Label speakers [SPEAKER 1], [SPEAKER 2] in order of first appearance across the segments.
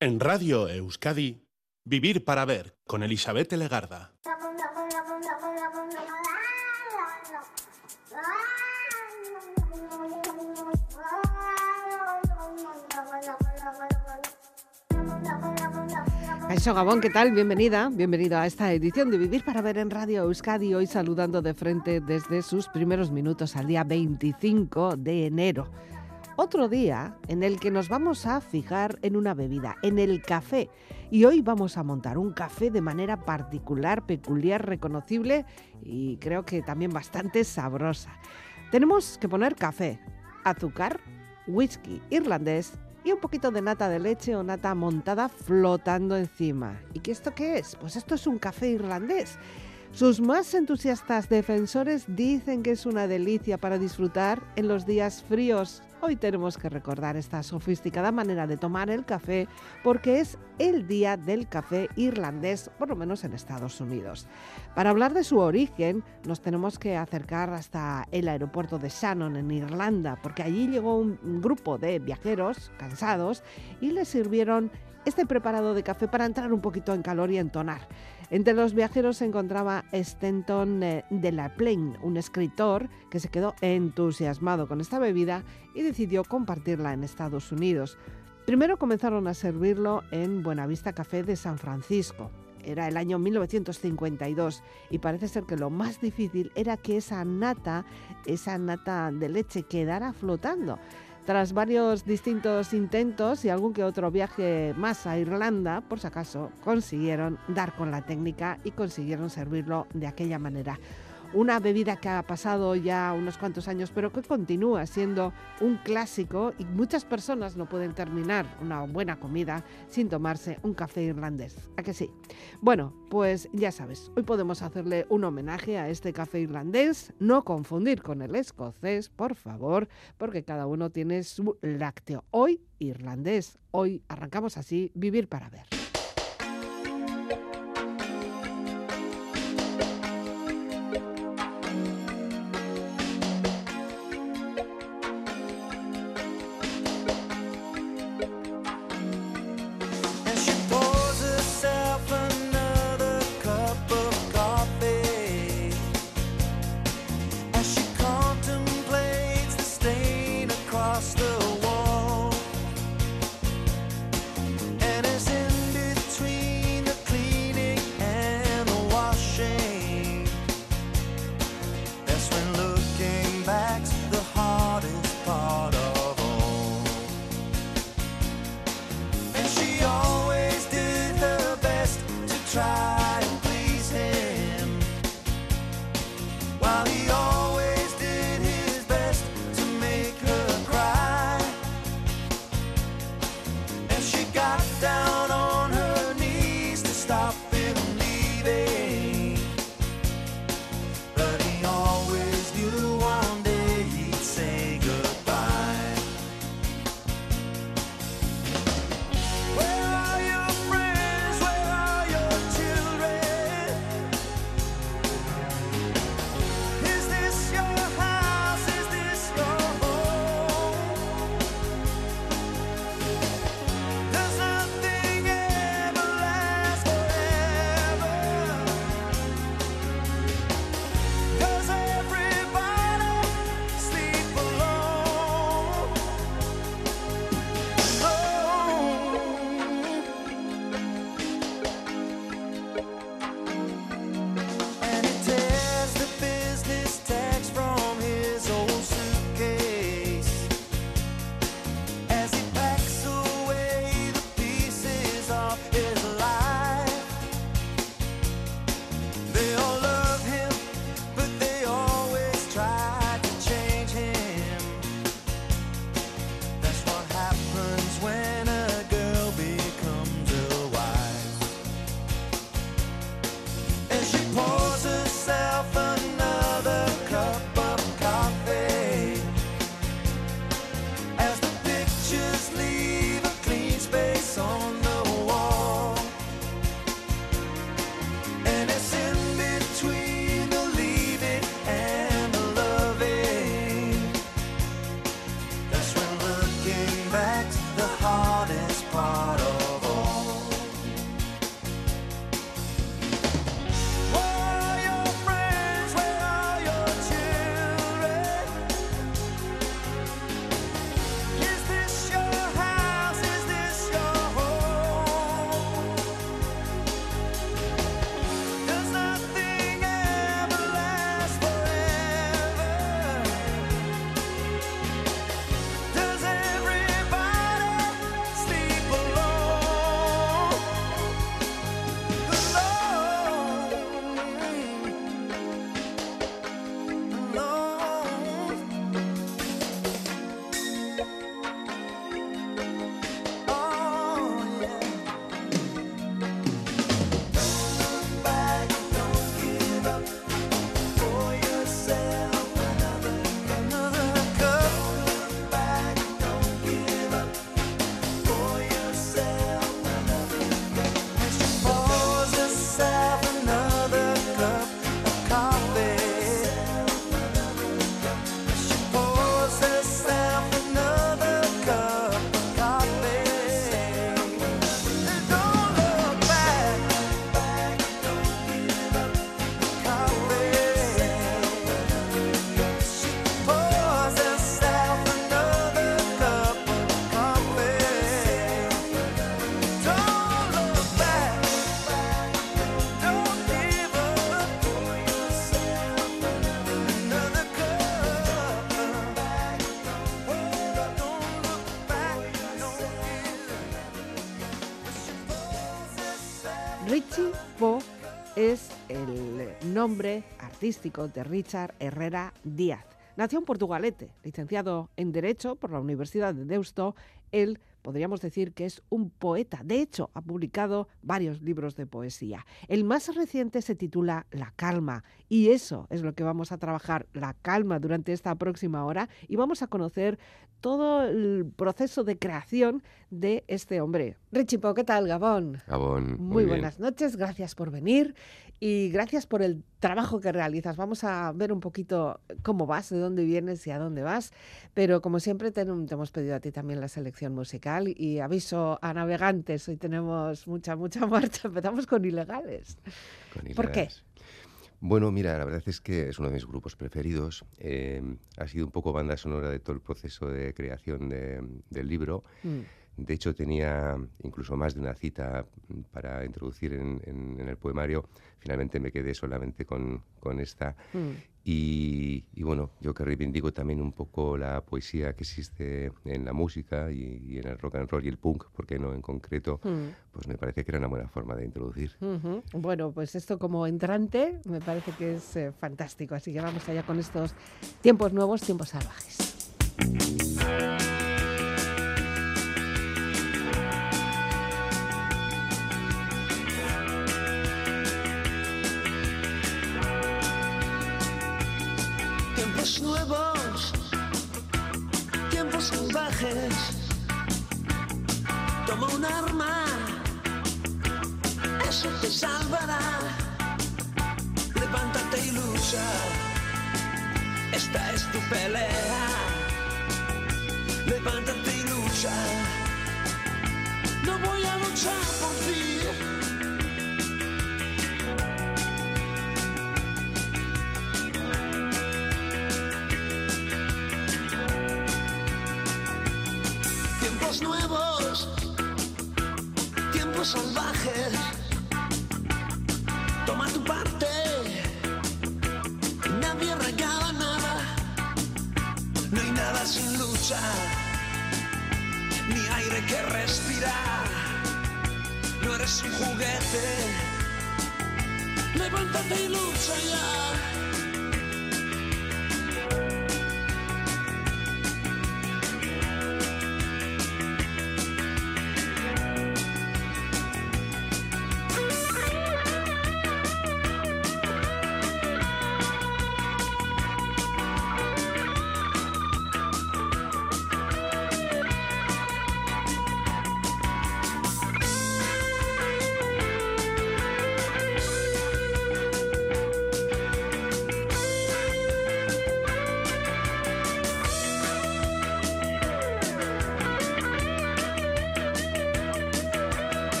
[SPEAKER 1] En Radio Euskadi, Vivir para Ver con Elizabeth Legarda.
[SPEAKER 2] Eso Gabón, ¿qué tal? Bienvenida, bienvenido a esta edición de Vivir para Ver en Radio Euskadi, hoy saludando de frente desde sus primeros minutos al día 25 de enero. Otro día en el que nos vamos a fijar en una bebida, en el café. Y hoy vamos a montar un café de manera particular, peculiar, reconocible y creo que también bastante sabrosa. Tenemos que poner café, azúcar, whisky irlandés y un poquito de nata de leche o nata montada flotando encima. ¿Y qué esto qué es? Pues esto es un café irlandés. Sus más entusiastas defensores dicen que es una delicia para disfrutar en los días fríos Hoy tenemos que recordar esta sofisticada manera de tomar el café porque es el día del café irlandés, por lo menos en Estados Unidos. Para hablar de su origen, nos tenemos que acercar hasta el aeropuerto de Shannon, en Irlanda, porque allí llegó un grupo de viajeros cansados y les sirvieron este preparado de café para entrar un poquito en calor y entonar. Entre los viajeros se encontraba Stenton eh, de la Plaine, un escritor que se quedó entusiasmado con esta bebida y decidió compartirla en Estados Unidos. Primero comenzaron a servirlo en Buenavista Café de San Francisco. Era el año 1952 y parece ser que lo más difícil era que esa nata, esa nata de leche quedara flotando. Tras varios distintos intentos y algún que otro viaje más a Irlanda, por si acaso, consiguieron dar con la técnica y consiguieron servirlo de aquella manera una bebida que ha pasado ya unos cuantos años, pero que continúa siendo un clásico y muchas personas no pueden terminar una buena comida sin tomarse un café irlandés. ¿A que sí? Bueno, pues ya sabes, hoy podemos hacerle un homenaje a este café irlandés, no confundir con el escocés, por favor, porque cada uno tiene su lácteo. Hoy irlandés, hoy arrancamos así, vivir para ver. Nombre artístico de Richard Herrera Díaz. Nació en Portugalete, licenciado en Derecho por la Universidad de Deusto. Él podríamos decir que es un poeta. De hecho, ha publicado varios libros de poesía. El más reciente se titula La calma y eso es lo que vamos a trabajar, la calma, durante esta próxima hora y vamos a conocer todo el proceso de creación de este hombre. Richipo, ¿qué tal, Gabón?
[SPEAKER 3] Gabón.
[SPEAKER 2] Muy, buenas noches, gracias por venir y gracias por el trabajo que realizas. Vamos a ver un poquito cómo vas, de dónde vienes y a dónde vas, pero como siempre te, hemos pedido a ti también la selección musical y aviso a navegantes, hoy tenemos mucha, mucha marcha, empezamos con ilegales. ¿Por qué?
[SPEAKER 3] Bueno, mira, la verdad es que es uno de mis grupos preferidos. Eh, ha sido un poco banda sonora de todo el proceso de creación del libro. Mm. De hecho, tenía incluso más de una cita para introducir en, el poemario. Finalmente me quedé solamente con, esta. Mm. Y, bueno, yo que reivindico también un poco la poesía que existe en la música y, en el rock and roll y el punk, porque no en concreto, mm. pues me parece que era una buena forma de introducir.
[SPEAKER 2] Bueno, pues esto como entrante me parece que es eh, fantástico. Así que vamos allá con estos tiempos nuevos, tiempos salvajes.
[SPEAKER 4] Salvará. Levántate y lucha, esta es tu pelea. Levántate y lucha, no voy a luchar por ti. nuevos, tiempos salvajes. Que respirar. No eres un juguete, levántate y lucha ya.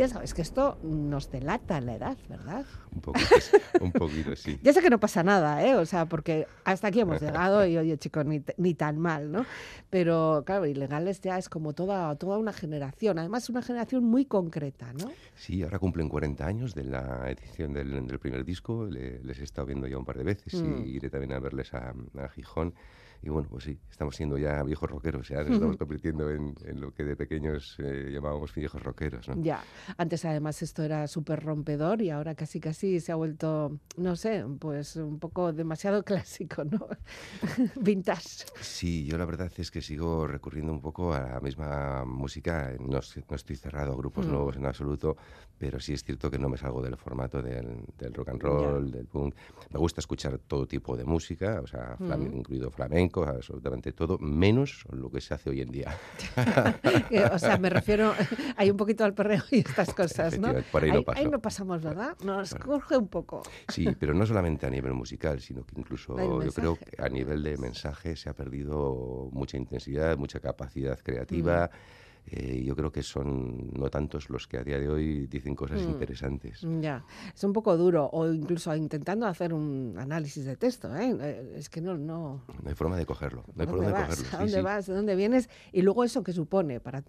[SPEAKER 2] Ya sabes que esto nos delata la edad, ¿verdad?
[SPEAKER 3] Un poquito, un poquito sí.
[SPEAKER 2] ya sé que no pasa nada, ¿eh? O sea, porque hasta aquí hemos llegado y, oye, chicos, ni, ni, tan mal, ¿no? Pero, claro, ilegales ya es como toda, toda una generación, además una generación muy concreta, ¿no?
[SPEAKER 3] Sí, ahora cumplen 40 años de la edición del, primer disco, les he estado viendo ya un par de veces y mm. iré también a verles a, a Gijón. Y bueno, pues sí, estamos siendo ya viejos rockeros, ya nos estamos convirtiendo en, lo que de pequeños eh, llamábamos viejos rockeros. ¿no?
[SPEAKER 2] Ya. Antes además esto era súper rompedor y ahora casi casi se ha vuelto, no sé, pues un poco demasiado clásico, ¿no? Vintage.
[SPEAKER 3] Sí, yo la verdad es que sigo recurriendo un poco a la misma música. No, estoy cerrado a grupos mm. nuevos en absoluto, pero sí es cierto que no me salgo del formato del, rock and roll, del punk. Me gusta escuchar todo tipo de música, o sea, mm. incluido flamenco, absolutamente todo, menos lo que se hace hoy en día.
[SPEAKER 2] o sea, me refiero, hay un poquito al perreo y estas cosas, ¿no?
[SPEAKER 3] Por ahí,
[SPEAKER 2] ahí, no pasamos, ¿verdad? Nos coge un poco.
[SPEAKER 3] Sí, pero no solamente a nivel musical, sino que incluso yo creo que a nivel de mensaje se ha perdido mucha intensidad, mucha capacidad creativa. Mm. Eh, yo creo que son no tantos los que a día de hoy dicen cosas mm. interesantes.
[SPEAKER 2] Ya, es un poco duro, o incluso intentando hacer un análisis de texto, ¿eh? eh es que no, no...
[SPEAKER 3] No hay forma de cogerlo, no hay forma de cogerlo.
[SPEAKER 2] ¿A dónde vas? ¿De dónde vienes? Y luego eso que supone para...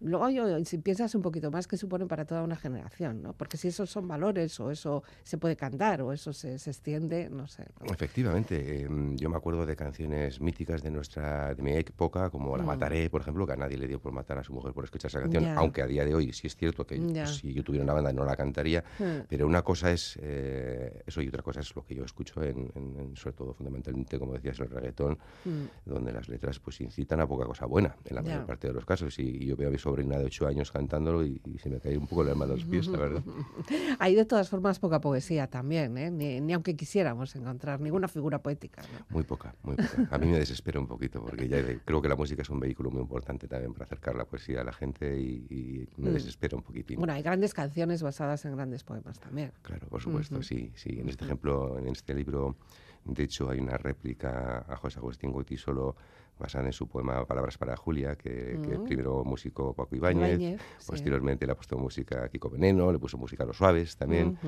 [SPEAKER 2] Luego yo, si piensas un poquito más, ¿qué supone para toda una generación? ¿no? Porque si esos son valores, o eso se puede cantar, o eso se, se extiende, no sé.
[SPEAKER 3] Efectivamente, em, yo me acuerdo de canciones míticas de nuestra de mi época, como La mm. Mataré, por ejemplo, que a nadie le dio por matar a su mujer por escuchar esa canción, aunque a día de hoy sí es cierto que pues, si yo tuviera una banda no la cantaría, hmm. pero una cosa es eh, eso y otra cosa es lo que yo escucho en, sobre todo fundamentalmente, como decías, el reggaetón, hmm. donde las letras pues incitan a poca cosa buena, en la mayor parte de los casos. Y, yo veo a mi sobrina de ocho años cantándolo y, se me cae un poco el alma a los pies, la verdad.
[SPEAKER 2] Hay de todas formas poca poesía también, ¿eh? ni, aunque quisiéramos encontrar ninguna figura poética.
[SPEAKER 3] Muy poca, muy poca. A mí me desespera un poquito porque ya creo que la música es un vehículo muy importante también para acercar la poesía a la gente y, me mm. desespera un poquitín.
[SPEAKER 2] Bueno, hay grandes canciones basadas en grandes poemas también.
[SPEAKER 3] Claro, por supuesto, sí, sí. En este ejemplo, en este libro, de hecho, hay una réplica a José Agustín solo basada en su poema Palabras para Julia, que, que mm. primero músico Paco Ibáñez, posteriormente le ha puesto música a Kiko Veneno, le puso música a Los Suaves también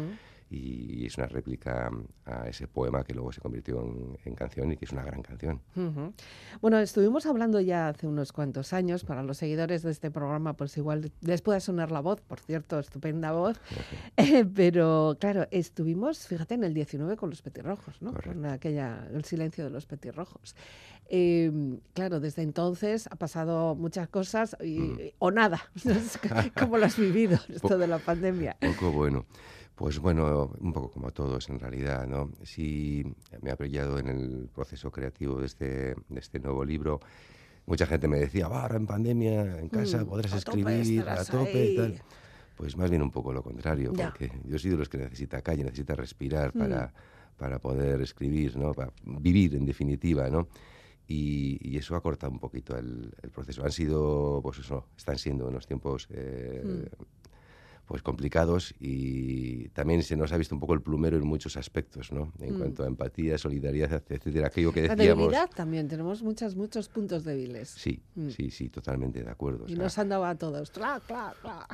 [SPEAKER 3] y es una réplica a ese poema que luego se convirtió en, canción y que es una gran canción.
[SPEAKER 2] Bueno, estuvimos hablando ya hace unos cuantos años, para los seguidores de este programa, pues igual les puede sonar la voz, por cierto, estupenda voz, pero claro, estuvimos, fíjate, en el 19 con los petirrojos, ¿no? Con aquella, el silencio de los petirrojos. Em, claro, desde entonces ha pasado muchas cosas mm. o nada. ¿Cómo lo has vivido esto de la pandemia?
[SPEAKER 3] Poco bueno. Pues bueno, un poco como todos en realidad, ¿no? Sí me ha apoyado en el proceso creativo de este, de este nuevo libro. Mucha gente me decía, va, ahora en pandemia, en casa mm, podrás escribir a tope y tal. Pues más bien un poco lo contrario, porque yo soy de los que necesita calle, necesita respirar para, mm. para poder escribir, ¿no? Para vivir en definitiva, ¿no? Y, eso ha cortado un poquito el, proceso. Han sido, pues eso, están siendo unos tiempos eh, mm pues complicados y también se nos ha visto un poco el plumero en muchos aspectos, ¿no? En mm. cuanto a empatía, solidaridad, etcétera, aquello que decíamos. La
[SPEAKER 2] debilidad también, tenemos muchos, muchos puntos débiles.
[SPEAKER 3] Sí, mm. sí, sí, totalmente de acuerdo.
[SPEAKER 2] Y nos han dado a todos,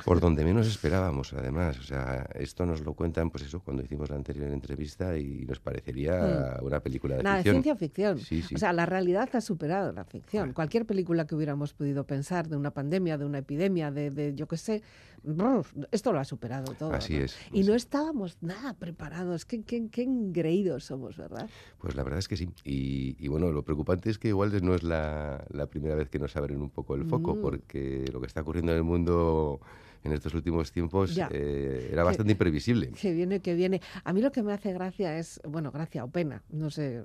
[SPEAKER 3] Por donde menos esperábamos, además, o sea, esto nos lo cuentan, pues eso, cuando hicimos la anterior entrevista y nos parecería mm. una película de Nada, ficción.
[SPEAKER 2] ciencia ficción. Sí, sí. O sea, la realidad ha superado la ficción. Cualquier película que hubiéramos podido pensar de una pandemia, de una epidemia, de, de yo qué sé, esto lo ha superado todo.
[SPEAKER 3] Así es.
[SPEAKER 2] Y no estábamos nada preparados. Qué, qué, qué, engreídos somos, ¿verdad?
[SPEAKER 3] Pues la verdad es que sí. Y, bueno, lo preocupante es que igual no es la, la, primera vez que nos abren un poco el foco, mm. porque lo que está ocurriendo en el mundo en estos últimos tiempos eh, era bastante imprevisible.
[SPEAKER 2] Que viene, que viene. A mí lo que me hace gracia es, bueno, gracia o pena, no sé,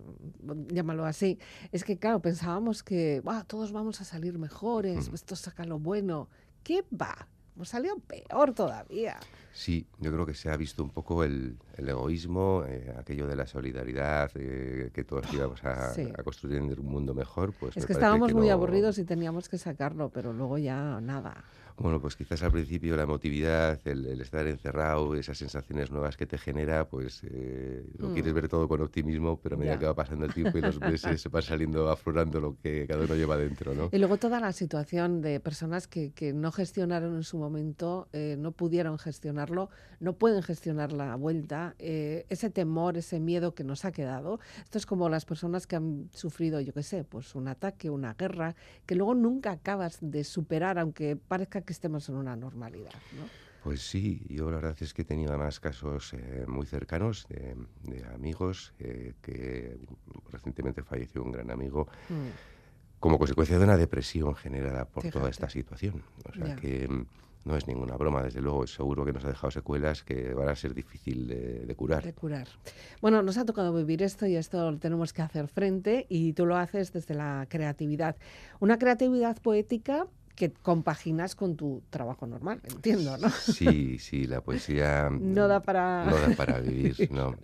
[SPEAKER 2] llámalo así, es que, claro, pensábamos que todos vamos a salir mejores, esto saca lo bueno. ¿Qué va? Hemos salido peor todavía.
[SPEAKER 3] Sí, yo creo que se ha visto un poco el, egoísmo, eh, aquello de la solidaridad, eh, que todos íbamos a, construir un mundo mejor. Pues
[SPEAKER 2] es que estábamos muy aburridos y teníamos que sacarlo, pero luego ya nada.
[SPEAKER 3] Bueno, pues quizás al principio la emotividad, el, estar encerrado, esas sensaciones nuevas que te genera, pues eh, lo mm. quieres ver todo con optimismo, pero a medida que va pasando el tiempo y los meses se va saliendo, aflorando lo que cada uno lleva dentro, ¿no?
[SPEAKER 2] Y luego toda la situación de personas que, que no gestionaron en su momento, eh, no pudieron gestionarlo, no pueden gestionar la vuelta, eh, ese temor, ese miedo que nos ha quedado. Esto es como las personas que han sufrido, yo qué sé, pues un ataque, una guerra, que luego nunca acabas de superar, aunque parezca que estemos en una normalidad. ¿no?
[SPEAKER 3] Pues sí, yo la verdad es que he tenido además casos eh, muy cercanos de, amigos eh, que recientemente falleció un gran amigo. Mm. como consecuencia de una depresión generada por toda esta situación. O sea que no es ninguna broma, desde luego, seguro que nos ha dejado secuelas que van a ser difícil de, curar.
[SPEAKER 2] De curar. Bueno, nos ha tocado vivir esto y esto lo tenemos que hacer frente y tú lo haces desde la creatividad. Una creatividad poética que compaginas con tu trabajo normal, entiendo, ¿no?
[SPEAKER 3] Sí, sí, la poesía
[SPEAKER 2] no da para
[SPEAKER 3] no da para vivir, no.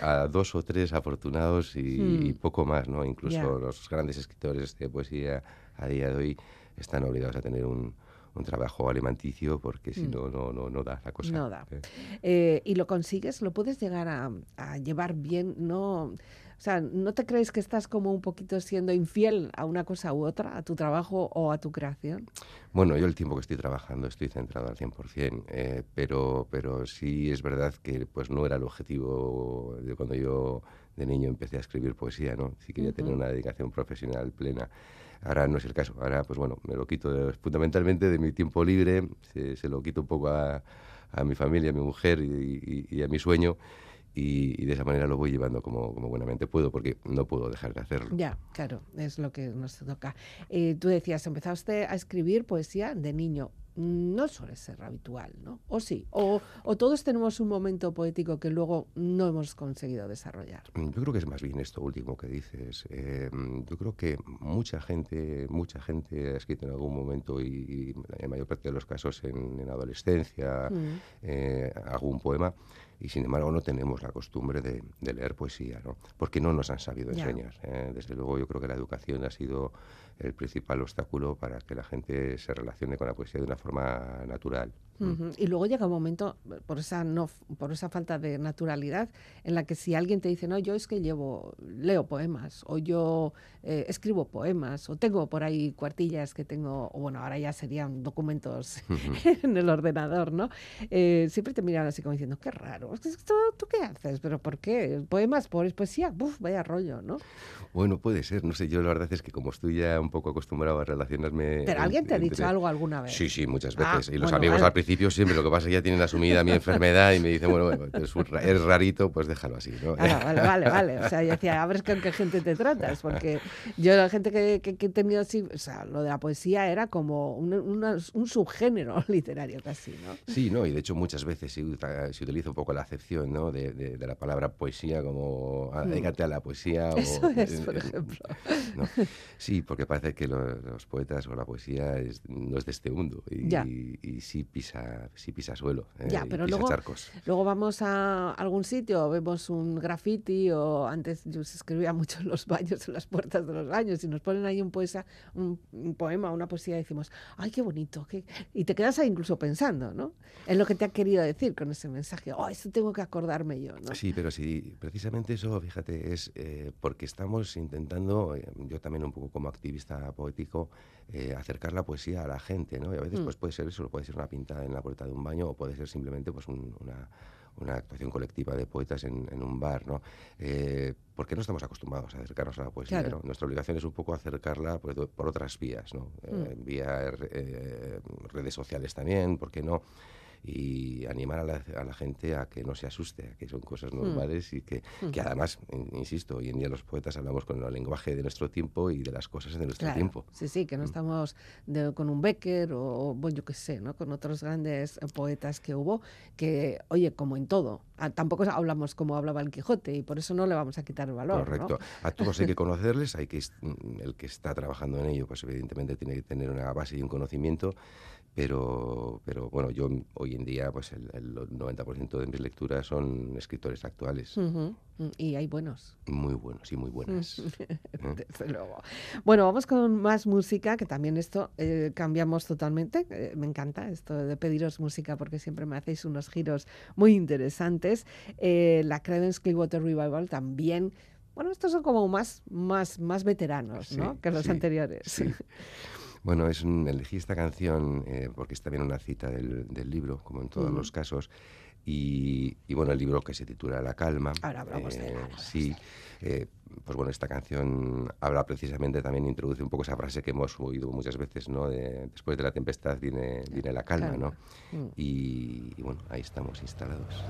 [SPEAKER 3] A, dos o tres afortunados y, hmm. poco más, ¿no? Incluso los grandes escritores de poesía a día de hoy están obligados a tener un, un trabajo alimenticio porque si mm. no, no, no, no da la cosa.
[SPEAKER 2] No da. ¿eh? Eh, ¿Y lo consigues? ¿Lo puedes llegar a, a, llevar bien? ¿No? O sea, ¿no te crees que estás como un poquito siendo infiel a una cosa u otra, a tu trabajo o a tu creación?
[SPEAKER 3] Bueno, yo el tiempo que estoy trabajando estoy centrado al 100%, eh, pero, pero sí es verdad que pues no era el objetivo de cuando yo de niño empecé a escribir poesía, ¿no? Si quería tener una dedicación profesional plena. Ahora no es el caso. Ahora, pues bueno, me lo quito fundamentalmente de mi tiempo libre, se, lo quito un poco a, a, mi familia, a mi mujer y, a mi sueño. Y, de esa manera lo voy llevando como, como, buenamente puedo, porque no puedo dejar de hacerlo.
[SPEAKER 2] Ya, claro, es lo que nos toca. Eh, tú decías, empezaste a escribir poesía de niño no suele ser habitual, ¿no? O sí, o, todos tenemos un momento poético que luego no hemos conseguido desarrollar.
[SPEAKER 3] Yo creo que es más bien esto último que dices. Eh, yo creo que mucha gente, mucha gente ha escrito en algún momento y, en la mayor parte de los casos en, adolescencia mm. eh, algún poema y sin embargo no tenemos la costumbre de, leer poesía, ¿no? Porque no nos han sabido enseñar. ¿eh? Desde luego yo creo que la educación ha sido el principal obstáculo para que la gente se relacione con la poesía de una forma natural.
[SPEAKER 2] Y luego llega un momento, por esa, no, por esa falta de naturalidad, en la que si alguien te dice, no, yo es que llevo, leo poemas, o yo eh, escribo poemas, o tengo por ahí cuartillas que tengo, o bueno, ahora ya serían documentos en el ordenador, ¿no? Eh, siempre te miran así como diciendo, qué raro, ¿Tú, ¿tú qué haces? ¿Pero por qué? ¿Poemas? ¿Por poesía? Buf, vaya rollo, ¿no?
[SPEAKER 3] Bueno, puede ser, no sé, yo la verdad es que como estoy ya un poco acostumbrado a relacionarme...
[SPEAKER 2] ¿Pero alguien te ha dicho algo alguna vez?
[SPEAKER 3] Sí, sí, muchas ah, veces. y los amigos al principio siempre, lo que pasa es que ya tienen asumida mi enfermedad y me dicen, bueno, es, rarito, pues déjalo así, ¿no?
[SPEAKER 2] vale, vale, vale. O sea, yo decía, a ver con qué gente te tratas, porque yo la gente que, que, he tenido así, o sea, lo de la poesía era como un, un subgénero literario casi, ¿no?
[SPEAKER 3] Sí, no, y de hecho muchas veces se, utiliza un poco la acepción, ¿no? De, de, la palabra poesía como, ah, mm. a la poesía.
[SPEAKER 2] Eso es, por ejemplo.
[SPEAKER 3] Sí, porque parece que los, poetas o la poesía no es de este mundo y, y, sí, pisa, sí pisa suelo.
[SPEAKER 2] Eh, ya, pero luego, luego vamos a algún sitio, vemos un graffiti o antes yo se escribía mucho en los baños, en las puertas de los baños y nos ponen ahí un, poesa, un, poema, una poesía y decimos, ay, qué bonito. Y te quedas ahí incluso pensando, ¿no? En lo que te ha querido decir con ese mensaje. Oh, esto tengo que acordarme yo, ¿no?
[SPEAKER 3] Sí, pero sí, precisamente eso, fíjate, es eh, porque estamos intentando, eh, yo también un poco como activista poético, eh, acercar la poesía a la gente, ¿no? Y a veces mm. pues puede ser eso, puede ser una pintada en la puerta de un baño o puede ser simplemente pues una, una actuación colectiva de poetas en, un bar, ¿no? Eh, porque no estamos acostumbrados a acercarnos a la poesía, Nuestra obligación es un poco acercarla por, por otras vías, ¿no? Eh, mm. vía redes sociales también, ¿por qué no? Y animar a la, a la, gente a que no se asuste, a que son cosas hmm. normales y que, hmm. que, además, insisto, hoy en día los poetas hablamos con el lenguaje de nuestro tiempo y de las cosas de nuestro tiempo.
[SPEAKER 2] Sí, sí, que no hmm. estamos con un Becker o, bueno, yo qué sé, ¿no? con otros grandes poetas que hubo, que, oye, como en todo, tampoco hablamos como hablaba el Quijote y por eso no le vamos a quitar el valor.
[SPEAKER 3] Correcto. A todos hay que conocerles, hay que el que está trabajando en ello, pues evidentemente tiene que tener una base y un conocimiento pero, pero bueno, yo hoy en día, pues el, 90% de mis lecturas son escritores actuales.
[SPEAKER 2] Y hay buenos.
[SPEAKER 3] Muy buenos y muy buenas.
[SPEAKER 2] Desde luego. Bueno, vamos con más música, que también esto eh, cambiamos totalmente. Eh, me encanta esto de pediros música porque siempre me hacéis unos giros muy interesantes. La Credence Clearwater Revival también bueno, estos son como más, más, más veteranos ¿no? que los anteriores.
[SPEAKER 3] Sí. Bueno, es elegí esta canción eh, porque es también una cita del, libro, como en todos los casos. Y, bueno, el libro que se titula La Calma.
[SPEAKER 2] Ahora hablamos de
[SPEAKER 3] eh, Sí. Eh, pues bueno, esta canción habla precisamente, también introduce un poco esa frase que hemos oído muchas veces, ¿no? De, después de la tempestad viene, viene la calma, ¿no? Mm. y bueno, ahí estamos instalados.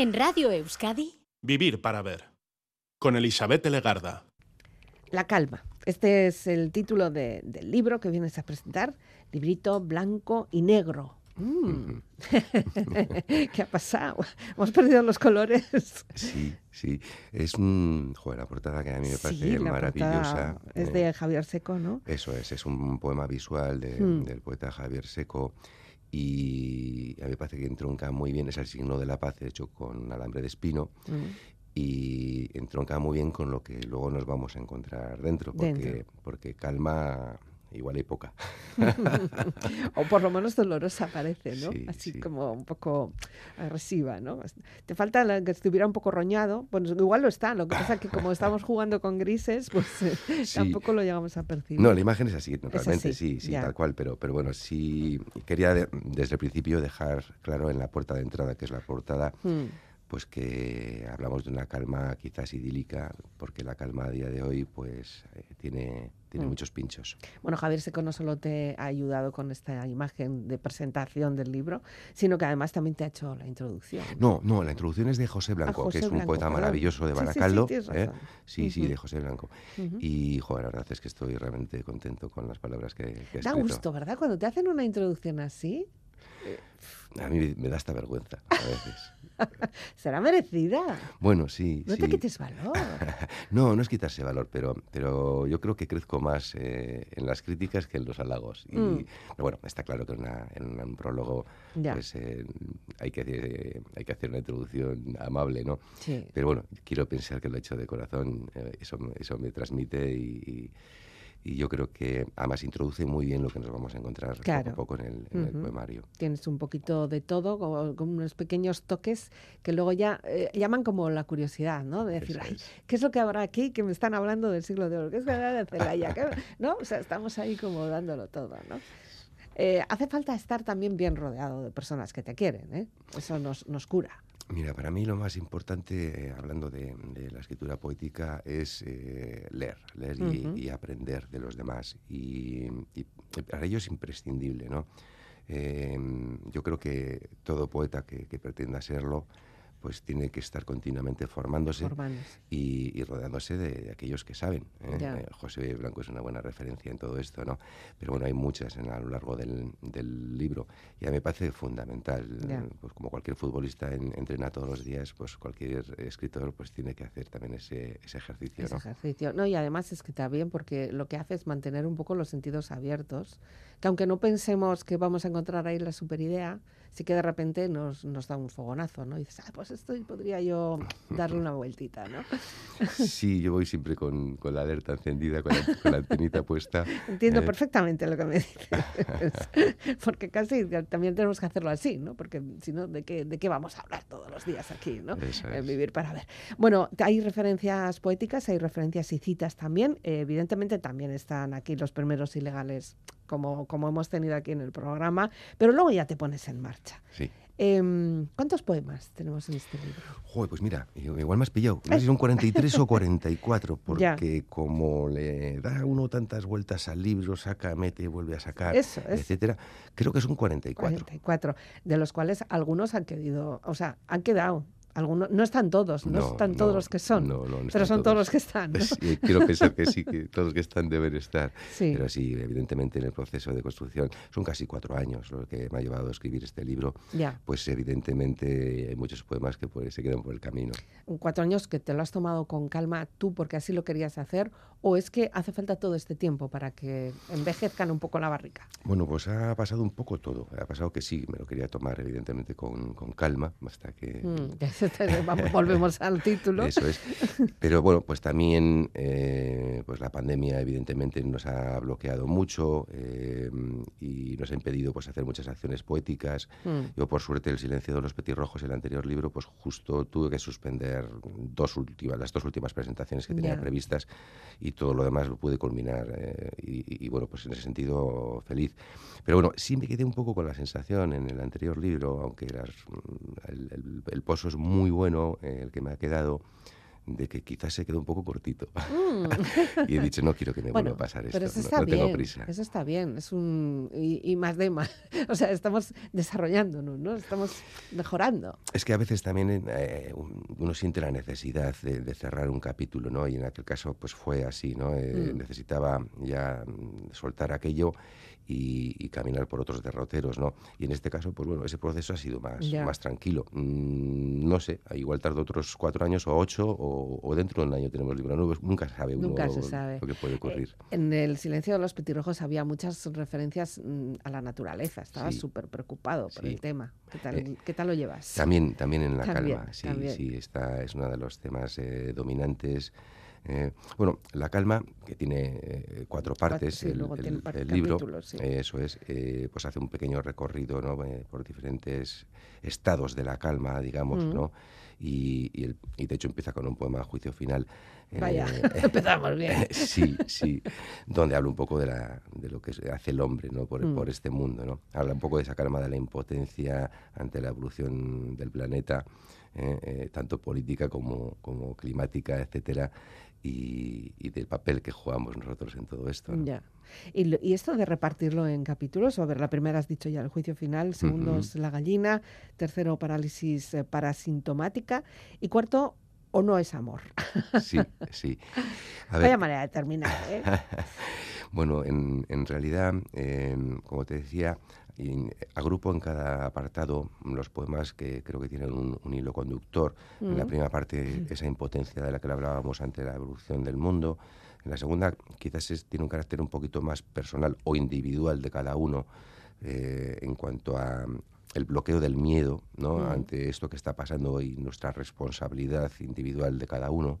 [SPEAKER 5] En Radio Euskadi.
[SPEAKER 1] Vivir para ver. Con Elizabeth Legarda.
[SPEAKER 2] La calma. Este es el título de- del libro que vienes a presentar. Librito blanco y negro. Mm. ¿Qué ha pasado? Hemos perdido los colores.
[SPEAKER 3] Sí, sí. Es un. Joder, la portada que a mí me parece
[SPEAKER 2] Sí, la
[SPEAKER 3] maravillosa.
[SPEAKER 2] es
[SPEAKER 3] eh,
[SPEAKER 2] de Javier Seco, ¿no?
[SPEAKER 3] Eso es, es un poema visual de-
[SPEAKER 2] Hmm.
[SPEAKER 3] del poeta Javier Seco y a mí me parece que entronca muy bien, es el signo de la paz hecho con alambre de espino
[SPEAKER 2] Mm.
[SPEAKER 3] y entronca muy bien con lo que luego nos vamos a encontrar dentro, porque,
[SPEAKER 2] Dentro.
[SPEAKER 3] porque calma igual hay poca.
[SPEAKER 2] o por lo menos dolorosa parece, ¿no?
[SPEAKER 3] Sí,
[SPEAKER 2] Así
[SPEAKER 3] sí.
[SPEAKER 2] como un poco agresiva, ¿no? Te falta la que estuviera un poco roñado. Bueno, igual lo está, lo que pasa es que como estamos jugando con grises, pues eh,
[SPEAKER 3] Sí.
[SPEAKER 2] tampoco lo llegamos a percibir.
[SPEAKER 3] No, la imagen es así, realmente
[SPEAKER 2] así,
[SPEAKER 3] sí, sí,
[SPEAKER 2] ya.
[SPEAKER 3] tal cual, pero, pero bueno, sí quería de- desde el principio dejar claro en la puerta de entrada, que es la portada,
[SPEAKER 2] Mm.
[SPEAKER 3] pues que hablamos de una calma quizás idílica, porque la calma a día de hoy pues eh, tiene, tiene
[SPEAKER 2] Mm.
[SPEAKER 3] muchos pinchos.
[SPEAKER 2] Bueno, Javier Seco no solo te ha ayudado con esta imagen de presentación del libro, sino que además también te ha hecho la introducción.
[SPEAKER 3] No, no, la introducción es de José Blanco,
[SPEAKER 2] José
[SPEAKER 3] que es un poeta
[SPEAKER 2] perdón.
[SPEAKER 3] maravilloso de
[SPEAKER 2] Sí, sí, sí,
[SPEAKER 3] Baracaldo. ¿eh? Sí, sí, de José Blanco. Y, joder, la verdad es que estoy realmente contento con las palabras que, que ha
[SPEAKER 2] Da
[SPEAKER 3] escrito.
[SPEAKER 2] gusto, ¿verdad? Cuando te hacen una introducción así,
[SPEAKER 3] A mí me da hasta vergüenza a veces.
[SPEAKER 2] será merecida.
[SPEAKER 3] Bueno, sí,
[SPEAKER 2] No
[SPEAKER 3] sí.
[SPEAKER 2] te quites valor.
[SPEAKER 3] No, no es quitarse valor, pero, pero yo creo que crezco más eh, en las críticas que en los halagos. Y,
[SPEAKER 2] Mm.
[SPEAKER 3] Pero bueno, está claro que en, una- en un prólogo pues, eh, hay, que, eh, hay que hacer una introducción amable, ¿no?
[SPEAKER 2] Sí.
[SPEAKER 3] Pero bueno, quiero pensar que lo he hecho de corazón, eh, eso, eso me transmite y, y yo creo que además introduce muy bien lo que nos vamos a encontrar
[SPEAKER 2] Claro.
[SPEAKER 3] poco a poco en el, en el poemario.
[SPEAKER 2] Tienes un poquito de todo, con, con unos pequeños toques que luego ya eh, llaman como la curiosidad, ¿no? De decir,
[SPEAKER 3] Eso
[SPEAKER 2] "Ay,
[SPEAKER 3] es.
[SPEAKER 2] ¿qué es lo que habrá aquí que me están hablando del siglo de oro? ¿Qué es lo que habrá de Celaya? ¿Qué- ¿No? O sea, estamos ahí como dándolo todo, ¿no? Eh, hace falta estar también bien rodeado de personas que te quieren, ¿eh? Eso nos, nos cura.
[SPEAKER 3] Mira, para mí lo más importante, eh, hablando de, de la escritura poética, es eh, leer, leer y, aprender de los demás. Y, y para ello es imprescindible, ¿no? Eh, yo creo que todo poeta que, que pretenda serlo, pues tiene que estar continuamente formándose
[SPEAKER 2] Formándose.
[SPEAKER 3] y, y rodeándose de, de aquellos que saben. ¿eh? Eh, José Blanco es una buena referencia en todo esto, ¿no? Pero bueno, hay muchas en- a lo largo del, del libro y a mí me parece fundamental.
[SPEAKER 2] Ya.
[SPEAKER 3] Pues como cualquier futbolista en- entrena todos los días, pues cualquier escritor pues tiene que hacer también ese, ese ejercicio,
[SPEAKER 2] Ese
[SPEAKER 3] ¿no?
[SPEAKER 2] ejercicio. No, y además es que está bien porque lo que hace es mantener un poco los sentidos abiertos, que aunque no pensemos que vamos a encontrar ahí la superidea, sí que de repente nos, nos da un fogonazo, ¿no? Y dices, ah, pues esto podría yo darle una vueltita, ¿no?
[SPEAKER 3] Sí, yo voy siempre con, con la alerta encendida, con la, con la antenita puesta.
[SPEAKER 2] Entiendo
[SPEAKER 3] eh,
[SPEAKER 2] perfectamente lo que me dices, porque casi también tenemos que hacerlo así, ¿no? Porque si no, ¿de qué, ¿de qué vamos a hablar todos los días aquí, ¿no?
[SPEAKER 3] Eso
[SPEAKER 2] Eh,
[SPEAKER 3] es.
[SPEAKER 2] vivir para ver. Bueno, hay referencias poéticas, hay referencias y citas también. Eh, evidentemente también están aquí los primeros ilegales, como, como hemos tenido aquí en el programa, pero luego ya te pones en marcha.
[SPEAKER 3] Sí.
[SPEAKER 2] Em, ¿Cuántos poemas tenemos en este libro?
[SPEAKER 3] Joder, pues mira, igual me has pillado. No sé si son 43 o 44,
[SPEAKER 2] Ya.
[SPEAKER 3] porque como le da uno tantas vueltas al libro, saca, mete, vuelve a sacar,
[SPEAKER 2] Eso es.
[SPEAKER 3] etcétera, creo que son 44.
[SPEAKER 2] 44, de los cuales algunos han querido, o sea, han quedado. Algunos, no están todos, no,
[SPEAKER 3] No,
[SPEAKER 2] están
[SPEAKER 3] no,
[SPEAKER 2] todos los que son,
[SPEAKER 3] no,
[SPEAKER 2] pero son todos
[SPEAKER 3] todos.
[SPEAKER 2] los que están.
[SPEAKER 3] Sí, quiero pensar que sí, que todos los que están deben estar.
[SPEAKER 2] Sí.
[SPEAKER 3] Pero sí, evidentemente en el proceso de construcción son casi cuatro años lo que me ha llevado a escribir este libro.
[SPEAKER 2] Ya,
[SPEAKER 3] Pues evidentemente hay muchos poemas que pues, se quedan por el camino.
[SPEAKER 2] cuatro años que te lo has tomado con calma tú porque así lo querías hacer, o es que hace falta todo este tiempo para que envejezcan un poco la barrica.
[SPEAKER 3] Bueno, pues ha pasado un poco todo. Ha pasado que sí, me lo quería tomar evidentemente con, con calma, hasta que...
[SPEAKER 2] Mm, vamos, volvemos al título.
[SPEAKER 3] Eso es. Pero bueno, pues también eh, pues la pandemia evidentemente nos ha bloqueado mucho eh, y nos ha impedido pues hacer muchas acciones poéticas.
[SPEAKER 2] Mm,
[SPEAKER 3] Yo por suerte el silencio de los petirrojos, el anterior libro, pues justo tuve que suspender dos últimas, las dos últimas presentaciones que tenía
[SPEAKER 2] Ya.
[SPEAKER 3] previstas y todo lo demás lo pude culminar eh, y, y, bueno, pues en ese sentido feliz. Pero bueno, sí me quedé un poco con la sensación en el anterior libro, aunque las- el, pozo es muy bueno, el que me ha quedado, de que quizás se quedó un poco cortito. Mm. y he dicho, no quiero que me vuelva a pasar esto,
[SPEAKER 2] pero
[SPEAKER 3] eso
[SPEAKER 2] está
[SPEAKER 3] no,
[SPEAKER 2] bien,
[SPEAKER 3] tengo prisa.
[SPEAKER 2] Eso está bien, es un y, más de más. O sea, estamos desarrollándonos, ¿no? Estamos mejorando.
[SPEAKER 3] Es que a veces también eh, uno siente la necesidad de, cerrar un capítulo, ¿no? Y en aquel caso, pues fue así, ¿no? Eh, mm. Necesitaba ya mm, soltar aquello y, caminar por otros derroteros, ¿no? Y en este caso, pues bueno, ese proceso ha sido más, más tranquilo. Mm, no sé, igual tardó otros cuatro años o ocho, o, dentro de un año tenemos libros nuevos. Nunca se sabe,
[SPEAKER 2] Nunca se sabe.
[SPEAKER 3] lo que puede ocurrir.
[SPEAKER 2] Eh, en El silencio de los petirrojos había muchas referencias mm, a la naturaleza. Estaba súper preocupado por el tema. ¿Qué tal, eh, ¿Qué tal, lo llevas?
[SPEAKER 3] También, también en la calma, sí, sí, esta es uno de los temas eh, dominantes. Eh, bueno, La Calma, que tiene eh, cuatro partes, el, libro, eso es, eh, pues hace un pequeño recorrido ¿no? por diferentes estados de la calma, digamos, mm. ¿no? Y, y, de hecho empieza con un poema Juicio Final.
[SPEAKER 2] Vaya, empezamos bien.
[SPEAKER 3] sí, sí, donde habla un poco de, la, de lo que hace el hombre ¿no? por, por mm. este mundo. ¿no? Habla un poco de esa calma de la impotencia ante la evolución del planeta, tanto política como, como climática, etcétera y, del papel que jugamos nosotros en todo esto.
[SPEAKER 2] Ya. Y, esto de repartirlo en capítulos, a ver, la primera has dicho ya el juicio final, segundo es la gallina, tercero parálisis eh, parasintomática y cuarto o no es amor.
[SPEAKER 3] Sí, sí.
[SPEAKER 2] Vaya manera de terminar. ¿eh?
[SPEAKER 3] bueno, en, en realidad, eh, como te decía, y agrupo en cada apartado los poemas que creo que tienen un, hilo conductor. En la mm. primera parte, esa impotencia de la que hablábamos ante la evolución del mundo. En la segunda, quizás tiene un carácter un poquito más personal o individual de cada uno eh, en cuanto a el bloqueo del miedo ¿no? Mm. ante esto que está pasando y nuestra responsabilidad individual de cada uno.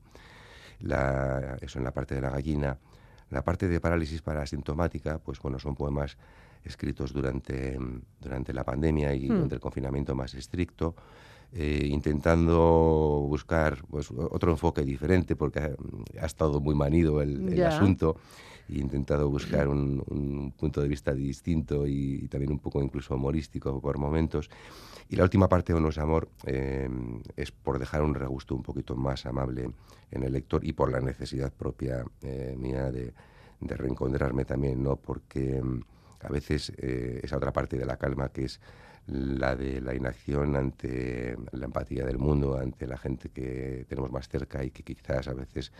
[SPEAKER 3] La, eso en la parte de la gallina. La parte de parálisis parasintomática, pues bueno, son poemas escritos durante, durante la pandemia y hmm. durante el confinamiento más estricto, eh, intentando buscar pues, otro enfoque diferente porque ha, estado muy manido el, asunto e intentado buscar un, punto de vista distinto y, también un poco incluso humorístico por momentos. Y la última parte de Unos Amor eh, es por dejar un regusto un poquito más amable en el lector y por la necesidad propia eh, mía de, de, reencontrarme también, ¿no? Porque a veces eh, esa otra parte de la calma que es la de la inacción ante la empatía del mundo, ante la gente que tenemos más cerca y que quizás a veces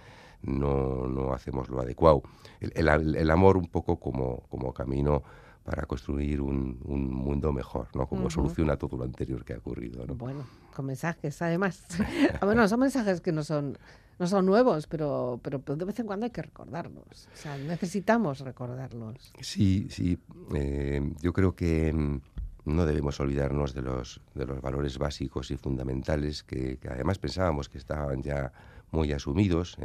[SPEAKER 3] no, no hacemos lo adecuado. El, el, amor un poco como, como camino para construir un, un mundo mejor, ¿no? Como solución a todo lo anterior que ha ocurrido, ¿no?
[SPEAKER 2] Bueno, con mensajes, además. Bueno, son mensajes que no son no son nuevos, pero, pero de vez en cuando hay que recordarlos. O sea, necesitamos recordarlos.
[SPEAKER 3] Sí, sí. Eh, yo creo que mm, no debemos olvidarnos de los, de los valores básicos y fundamentales que, además pensábamos que estaban ya muy asumidos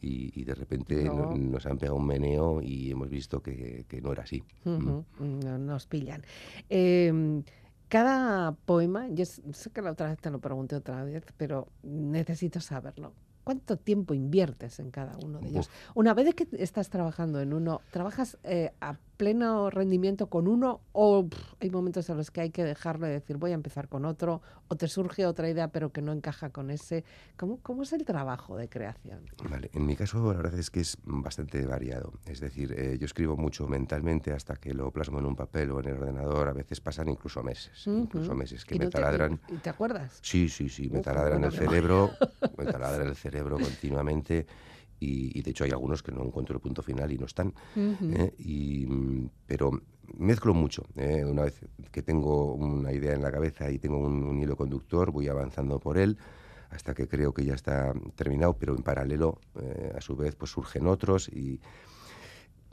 [SPEAKER 3] y, de repente nos han pegado un meneo y hemos visto que, no era así.
[SPEAKER 2] Mm. nos pillan. Em, cada poema, yo sé que la otra vez te lo pregunté otra vez, pero necesito saberlo. ¿Cuánto tiempo inviertes en cada uno de ellos? Una vez que estás trabajando en uno, ¿trabajas eh, a pleno rendimiento con uno o hay momentos en los que hay que dejarlo y decir voy a empezar con otro o te surge otra idea pero que no encaja con ese? ¿Cómo, cómo es el trabajo de creación?
[SPEAKER 3] Vale, en mi caso la verdad es que es bastante variado. Es decir, eh, yo escribo mucho mentalmente hasta que lo plasmo en un papel o en el ordenador. A veces pasan incluso meses, incluso meses que me taladran.
[SPEAKER 2] ¿Y te acuerdas?
[SPEAKER 3] Sí, sí, sí, me taladran el cerebro, me taladran el cerebro continuamente y, de hecho hay algunos que no encuentro el punto final y no están. ¿eh? y, pero mezclo mucho. ¿eh? Una vez que tengo una idea en la cabeza y tengo un, hilo conductor, voy avanzando por él hasta que creo que ya está terminado, pero en paralelo, eh, a su vez, pues surgen otros y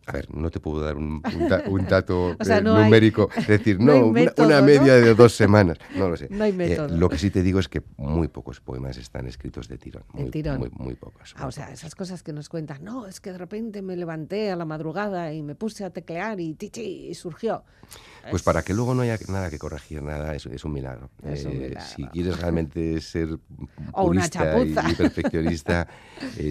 [SPEAKER 3] a ver, no te puedo dar un, dato eh, numérico, es decir, no, una, media de dos semanas, no lo sé.
[SPEAKER 2] No hay eh, método.
[SPEAKER 3] lo que sí te digo es que muy pocos poemas están escritos de tirón. Muy, Muy, pocos.
[SPEAKER 2] Ah, o sea, esas cosas que nos cuentan, no, es que de repente me levanté a la madrugada y me puse a teclear y tichi, y surgió.
[SPEAKER 3] Pues para que luego no haya nada que corregir, nada, es, es un milagro. Eh, si quieres realmente ser purista y, perfeccionista,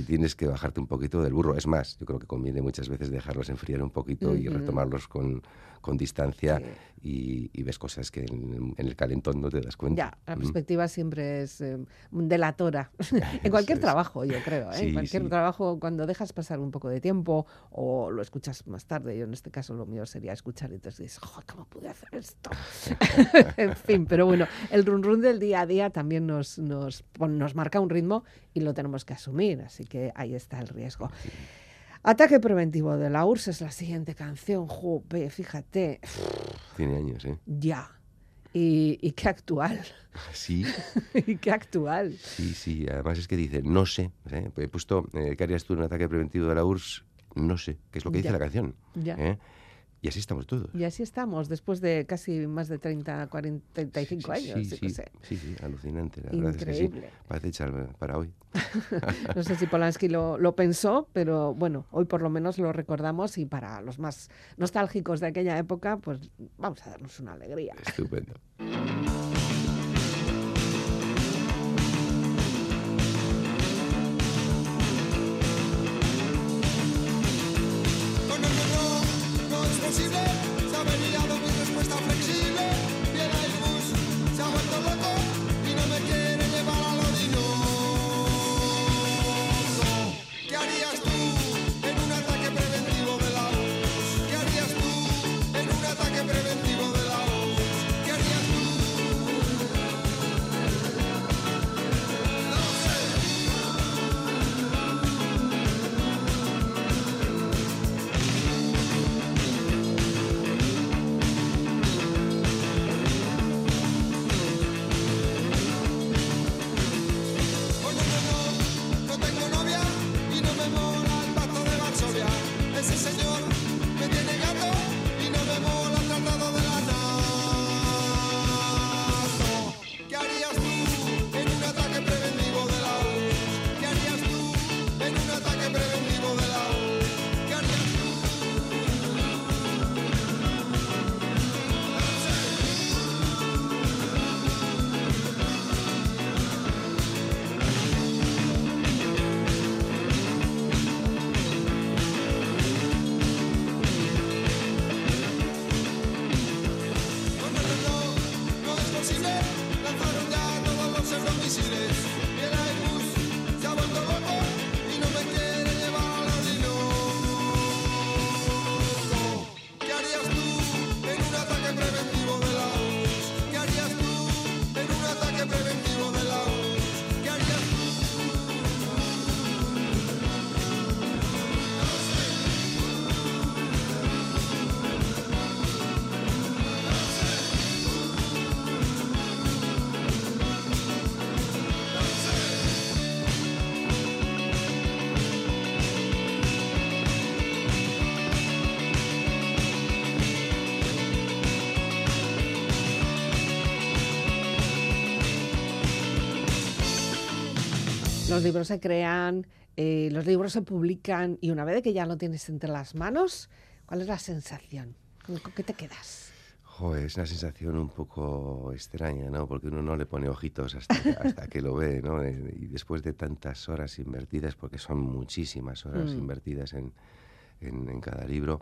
[SPEAKER 3] tienes que bajarte un poquito del burro. Es más, yo creo que conviene muchas veces dejarlos enfriar un poquito y
[SPEAKER 2] Ujú.
[SPEAKER 3] retomarlos con, con distancia
[SPEAKER 2] Sí.
[SPEAKER 3] y, y ves cosas que en, en el calentón no te das cuenta.
[SPEAKER 2] Ya, la
[SPEAKER 3] Mm.
[SPEAKER 2] perspectiva siempre es eh, delatora. en cualquier
[SPEAKER 3] es.
[SPEAKER 2] trabajo, yo creo. ¿eh? en
[SPEAKER 3] Sí,
[SPEAKER 2] cualquier
[SPEAKER 3] sí.
[SPEAKER 2] trabajo, cuando dejas pasar un poco de tiempo o lo escuchas más tarde, yo en este caso lo mío sería escuchar y entonces dices, "Joder, ¿cómo pude hacer esto? en fin, pero bueno, el run run del día a día también nos, nos, nos marca un ritmo y lo tenemos que asumir, así que ahí está el riesgo. Ataque preventivo de la URSS es la siguiente canción. Jope, fíjate,
[SPEAKER 3] Tiene años, ¿eh?
[SPEAKER 2] ya. Y, y qué actual,
[SPEAKER 3] Sí,
[SPEAKER 2] y qué actual.
[SPEAKER 3] sí, sí. Además es que dice, no sé. ¿eh? He puesto, eh, ¿qué harías tú en un ataque preventivo de la URSS? No sé, que es lo que dice la canción.
[SPEAKER 2] Ya.
[SPEAKER 3] ¿eh? Y así estamos todos.
[SPEAKER 2] Y así estamos, después de casi más de 30, 40, 35
[SPEAKER 3] Sí,
[SPEAKER 2] años,
[SPEAKER 3] sí, sí,
[SPEAKER 2] sé.
[SPEAKER 3] sí, sí, alucinante. La verdad es que
[SPEAKER 2] Increíble.
[SPEAKER 3] sí. Parece echar para hoy.
[SPEAKER 2] No sé si Polanski lo, lo pensó, pero bueno, hoy por lo menos lo recordamos y para los más nostálgicos de aquella época, pues vamos a darnos una alegría.
[SPEAKER 3] Estupendo.
[SPEAKER 5] Los
[SPEAKER 2] libros se crean, eh, los libros se publican y una vez que ya lo tienes entre las manos, ¿cuál es la sensación? ¿Con qué te quedas?
[SPEAKER 3] Joder, es una sensación un poco extraña, ¿no? Porque uno no le pone ojitos hasta que, hasta que lo ve, ¿no? Eh, Y después de tantas horas invertidas, porque son muchísimas horas
[SPEAKER 2] Mm.
[SPEAKER 3] invertidas en, en- en cada libro,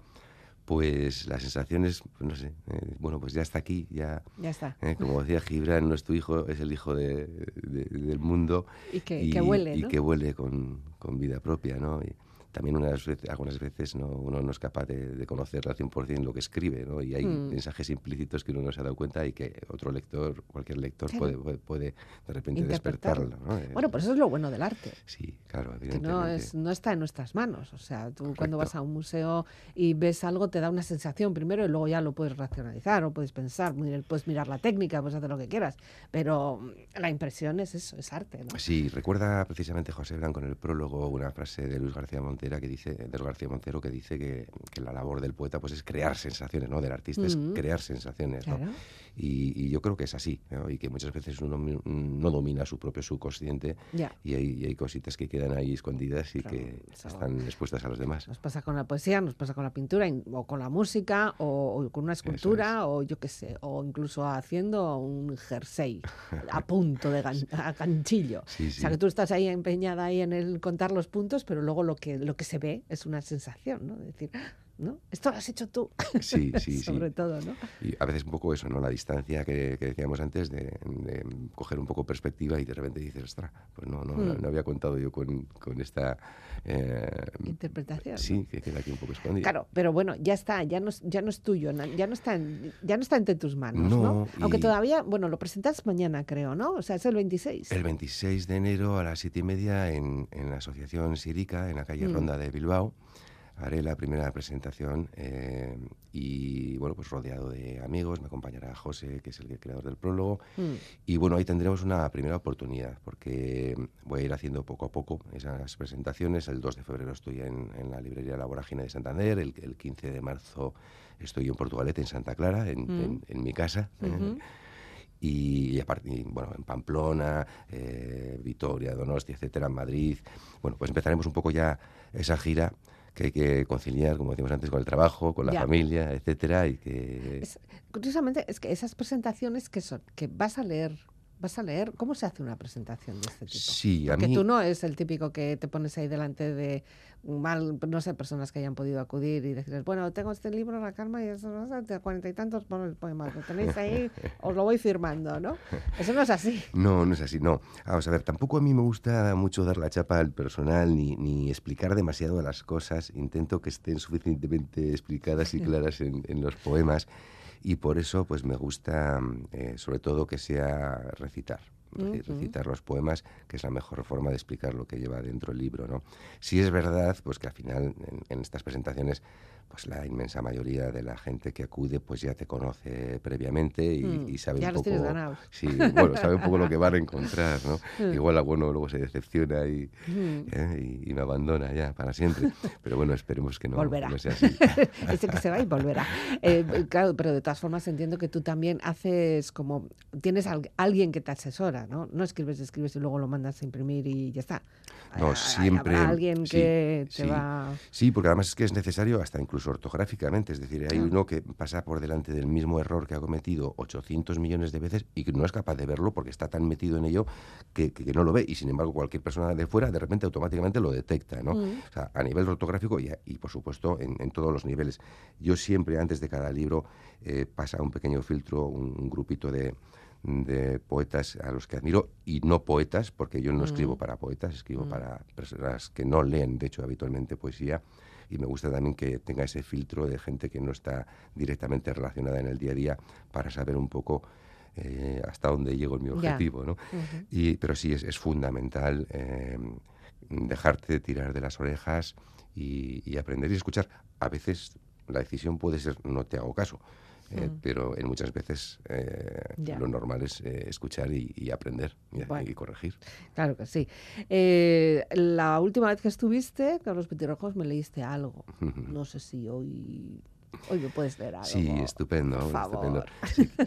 [SPEAKER 3] pues la sensación es, pues no sé, eh, bueno, pues ya está aquí, ya,
[SPEAKER 2] Ya está.
[SPEAKER 3] eh, como decía Gibran, no es tu hijo, es el hijo de- de- del mundo.
[SPEAKER 2] Y que, que huele,
[SPEAKER 3] y
[SPEAKER 2] ¿no?
[SPEAKER 3] que huele con, con vida propia, ¿no? Y también unas veces, algunas veces no, uno no es capaz de, de conocer al 100% lo que escribe, ¿no? Y hay
[SPEAKER 2] Mm.
[SPEAKER 3] mensajes implícitos que uno no se ha dado cuenta y que otro lector, cualquier lector
[SPEAKER 2] Claro.
[SPEAKER 3] puede, puede, de repente despertarlo, ¿no? Eh,
[SPEAKER 2] Bueno, pues eso es lo bueno del arte.
[SPEAKER 3] Sí, claro,
[SPEAKER 2] que
[SPEAKER 3] evidentemente.
[SPEAKER 2] no, es, no está en nuestras manos. O sea, tú cuando vas a un museo y ves algo, te da una sensación primero y luego ya lo puedes racionalizar o puedes pensar, puedes mirar la técnica, puedes hacer lo que quieras. Pero la impresión es eso, es arte. ¿no?
[SPEAKER 3] Sí, recuerda precisamente José Blanco en el prólogo una frase de Luis García Montera que dice, de Luis García Montero que dice que, que la labor del poeta pues es crear sensaciones, ¿no? Del artista es
[SPEAKER 2] Ujú.
[SPEAKER 3] crear sensaciones, ¿no?
[SPEAKER 2] Claro.
[SPEAKER 3] Y, y yo creo que es así, ¿no? y que muchas veces uno no domina su propio subconsciente
[SPEAKER 2] Ya.
[SPEAKER 3] y hay, y hay cositas que quedan ahí escondidas y
[SPEAKER 2] Claro,
[SPEAKER 3] que
[SPEAKER 2] eso-
[SPEAKER 3] están expuestas a los demás.
[SPEAKER 2] Nos pasa con la poesía, nos pasa con la pintura, in- o con la música, o, o con una escultura, o yo qué sé, o incluso haciendo un jersey a punto de gan- a ganchillo.
[SPEAKER 3] Sí,
[SPEAKER 2] O sea,
[SPEAKER 3] sí.
[SPEAKER 2] que tú estás ahí empeñada ahí en el contar los puntos, pero luego lo que, lo que se ve es una sensación, ¿no? De decir, "Ah, ¿no? Esto lo has hecho tú.
[SPEAKER 3] Sí, sí,
[SPEAKER 2] Sobre
[SPEAKER 3] sí.
[SPEAKER 2] todo, ¿no?
[SPEAKER 3] Y a veces un poco eso, ¿no? La distancia que, que decíamos antes de, de coger un poco perspectiva y de repente dices, ostras, pues no, no,
[SPEAKER 2] Mm.
[SPEAKER 3] no había contado yo con, con esta... eh,
[SPEAKER 2] Interpretación. ¿no?
[SPEAKER 3] sí, que queda aquí un poco escondida.
[SPEAKER 2] Claro, pero bueno, ya está, ya no, es- ya no es tuyo, ya no está, en- ya no está entre tus manos, ¿no?
[SPEAKER 3] No,
[SPEAKER 2] Aunque
[SPEAKER 3] y-
[SPEAKER 2] todavía, bueno, lo presentas mañana, creo, ¿no? O sea, es el 26.
[SPEAKER 3] El 26 de enero a las siete y media en, en la Asociación Sirica, en la calle
[SPEAKER 2] Mm.
[SPEAKER 3] Ronda de Bilbao, haré la primera presentación eh, y, bueno, pues rodeado de amigos, me acompañará José, que es el creador del prólogo,
[SPEAKER 2] Mm.
[SPEAKER 3] y bueno, ahí tendremos una primera oportunidad, porque voy a ir haciendo poco a poco esas presentaciones. El 2 de febrero estoy en, en la librería La Vorágine de Santander, el, el 15 de marzo estoy en Portugalete, en Santa Clara, en,
[SPEAKER 2] Mm.
[SPEAKER 3] en- en mi casa. ¿eh? Y, aparte, y, bueno, en Pamplona, eh, Vitoria, Donostia, etcétera, en Madrid. Bueno, pues empezaremos un poco ya esa gira que hay que conciliar, como decíamos antes, con el trabajo, con la
[SPEAKER 2] Ya.
[SPEAKER 3] familia, etcétera, y que
[SPEAKER 2] Es- curiosamente, es que esas presentaciones que son, que vas a leer, vas a leer, ¿cómo se hace una presentación de este tipo?
[SPEAKER 3] sí, a
[SPEAKER 2] Porque
[SPEAKER 3] mí
[SPEAKER 2] tú no es el típico que te pones ahí delante de mal, no sé, personas que hayan podido acudir y decirles, bueno, tengo este libro, La Calma, y eso, de cuarenta y tantos por el poema, lo tenéis ahí, os lo voy firmando, ¿no? Eso no es así.
[SPEAKER 3] No, no es así, no. Vamos a ver, tampoco a mí me gusta mucho dar la chapa al personal ni, ni explicar demasiado las cosas. Intento que estén suficientemente explicadas y claras en, en los poemas y por eso pues me gusta eh, sobre todo que sea recitar. Recitar los poemas, que es la mejor forma de explicar lo que lleva dentro el libro, ¿no? Sí es verdad, pues que al final en, en estas presentaciones, pues la inmensa mayoría de la gente que acude, pues ya te conoce previamente y,
[SPEAKER 2] Mm,
[SPEAKER 3] y sabe un poco. Sí, bueno, sabe un poco lo que van a encontrar, ¿no?
[SPEAKER 2] Mm.
[SPEAKER 3] Igual alguno luego se decepciona y,
[SPEAKER 2] Mm.
[SPEAKER 3] ¿eh? y, y me abandona ya para siempre. Pero bueno, esperemos que no,
[SPEAKER 2] Volverá.
[SPEAKER 3] no sea así.
[SPEAKER 2] Ese que se va y volverá. Eh, claro, pero de todas formas entiendo que tú también haces como, tienes al- alguien que te asesora, ¿no? No escribes, escribes y luego lo mandas a imprimir y ya está.
[SPEAKER 3] No,
[SPEAKER 2] hay-
[SPEAKER 3] siempre-
[SPEAKER 2] habrá alguien
[SPEAKER 3] sí,
[SPEAKER 2] que te
[SPEAKER 3] sí.
[SPEAKER 2] va...
[SPEAKER 3] Sí, porque además es que es necesario hasta incluso ortográficamente. Es decir, hay
[SPEAKER 2] Claro.
[SPEAKER 3] uno que pasa por delante del mismo error que ha cometido 800 millones de veces y que no es capaz de verlo porque está tan metido en ello que, que- que no lo ve. Y sin embargo, cualquier persona de fuera de repente automáticamente lo detecta, ¿no?
[SPEAKER 2] Mm.
[SPEAKER 3] O sea, a nivel ortográfico y, y, por supuesto, en, en todos los niveles. Yo siempre, antes de cada libro, eh, pasa un pequeño filtro, un, un grupito de, de poetas a los que admiro y no poetas, porque yo no escribo
[SPEAKER 2] Mm.
[SPEAKER 3] para poetas, escribo
[SPEAKER 2] Mm.
[SPEAKER 3] para personas que no leen, de hecho, habitualmente poesía. Y me gusta también que tenga ese filtro de gente que no está directamente relacionada en el día a día para saber un poco eh, hasta dónde llego en mi objetivo, ¿no? Y, pero sí, es, es fundamental eh, dejarte tirar de las orejas y, y aprender y escuchar. A veces la decisión puede ser no te hago caso, eh,
[SPEAKER 2] Mm.
[SPEAKER 3] pero en muchas veces eh, lo normal es eh, escuchar y, y aprender y,
[SPEAKER 2] Bueno.
[SPEAKER 3] y corregir.
[SPEAKER 2] Claro que sí. La última vez que estuviste, Carlos Petirrojos, me leíste algo. No sé si hoy, hoy me puedes leer algo.
[SPEAKER 3] Sí, estupendo,
[SPEAKER 2] por
[SPEAKER 3] estupendo.
[SPEAKER 2] favor.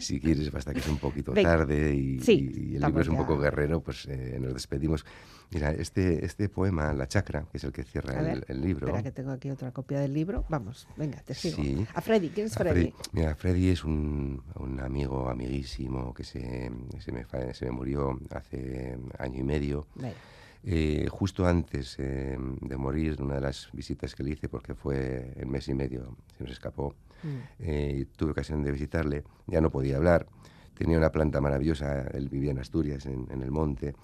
[SPEAKER 3] Si, si quieres, basta que es un poquito
[SPEAKER 2] Venga.
[SPEAKER 3] tarde y,
[SPEAKER 2] Sí,
[SPEAKER 3] y el
[SPEAKER 2] estamos
[SPEAKER 3] libro es un
[SPEAKER 2] ya.
[SPEAKER 3] poco guerrero, pues eh, nos despedimos. Mira, este, este poema, La Chacra, que es el que cierra
[SPEAKER 2] ver,
[SPEAKER 3] el, el libro.
[SPEAKER 2] Espera que tengo aquí otra copia del libro. Vamos, venga, te sigo.
[SPEAKER 3] Sí.
[SPEAKER 2] A Freddy, ¿quién es Freddy?
[SPEAKER 3] Freddy. Mira, Freddy es un, un amigo amiguísimo que se, se, me, se me murió hace año y medio.
[SPEAKER 2] Venga.
[SPEAKER 3] Eh, justo antes eh, de morir, una de las visitas que le hice, porque fue el mes y medio, se nos escapó,
[SPEAKER 2] Mm.
[SPEAKER 3] eh, tuve ocasión de visitarle, ya no podía hablar, tenía una planta maravillosa, él vivía en Asturias, en, en el monte,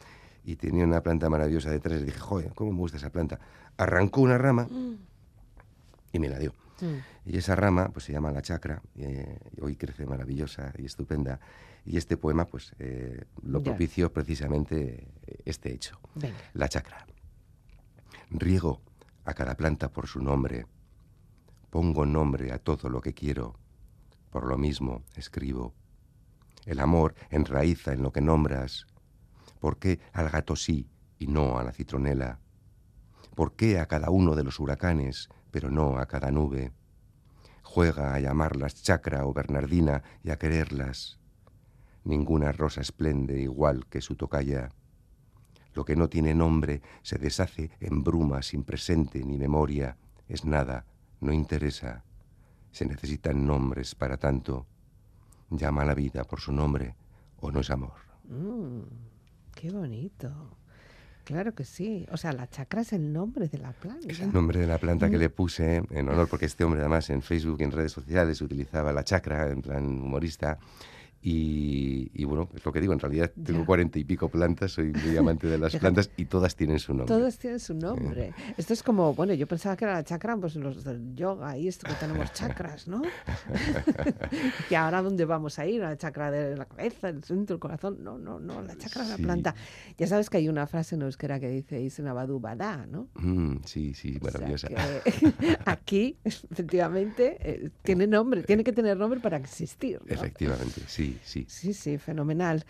[SPEAKER 3] y tenía una planta maravillosa detrás, y dije, joder, ¿cómo me gusta esa planta? Arrancó una rama y me la dio.
[SPEAKER 2] Mm.
[SPEAKER 3] Y esa rama pues se llama la chacra, eh, y hoy crece maravillosa y estupenda, y este poema pues eh, lo propició precisamente eh, este hecho.
[SPEAKER 2] Venga.
[SPEAKER 3] La chacra. Riego a cada planta por su nombre. Pongo nombre a todo lo que quiero. Por lo mismo escribo. El amor enraiza en lo que nombras. ¿Por qué al gato sí y no a la citronela? ¿Por qué a cada uno de los huracanes, pero no a cada nube? Juega a llamarlas chacra o bernardina y a quererlas. Ninguna rosa esplende igual que su tocaya. Lo que no tiene nombre se deshace en bruma sin presente ni memoria. Es nada, no interesa. Se necesitan nombres para tanto. Llama a la vida por su nombre o no es amor.
[SPEAKER 2] Mm, qué bonito. Claro que sí. O sea, la chacra es el nombre de la planta.
[SPEAKER 3] Es el nombre de la planta que le puse en honor, porque este hombre además en Facebook y en redes sociales utilizaba la chacra en plan humorista. Y, y, bueno, es lo que digo, en realidad tengo cuarenta y pico plantas, soy muy amante de las plantas y todas tienen su nombre.
[SPEAKER 2] Todos tienen su nombre. Esto es como, bueno, yo pensaba que era la chakra, pues los del yoga y esto que tenemos chakras, ¿no? y ahora dónde vamos a ir, a la chakra de la cabeza, el centro, el corazón. No, no, no, la chakra de la planta. Ya sabes que hay una frase en euskera que dice Isenabadu Badá, ¿no?
[SPEAKER 3] Mm, sí, sí,
[SPEAKER 2] O sea
[SPEAKER 3] maravillosa.
[SPEAKER 2] que aquí, efectivamente, eh, tiene nombre, tiene que tener nombre para existir. ¿no?
[SPEAKER 3] Efectivamente, sí, sí.
[SPEAKER 2] Sí, sí, fenomenal.